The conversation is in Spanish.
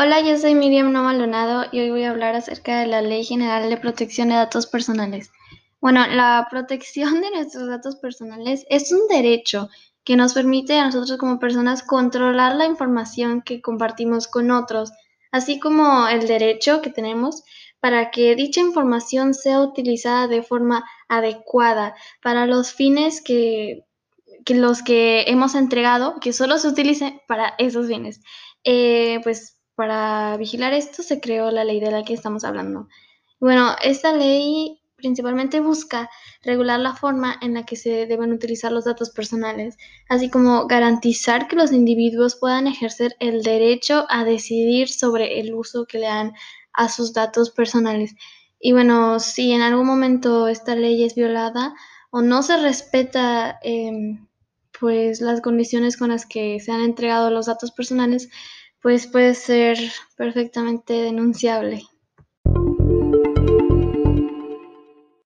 Hola, yo soy Miriam No y hoy voy a hablar acerca de la Ley General de Protección de Datos Personales. Bueno, la protección de nuestros datos personales es un derecho que nos permite a nosotros como personas controlar la información que compartimos con otros, así como el derecho que tenemos para que dicha información sea utilizada de forma adecuada para los fines que, los que hemos entregado, que solo se utilice para esos fines. Eh, pues para vigilar esto se creó la ley de la que estamos hablando. Bueno, esta ley principalmente busca regular la forma en la que se deben utilizar los datos personales, así como garantizar que los individuos puedan ejercer el derecho a decidir sobre el uso que le dan a sus datos personales. Y bueno, si en algún momento esta ley es violada o no se respeta em, pues las condiciones con las que se han entregado los datos personales, pues puede ser perfectamente denunciable.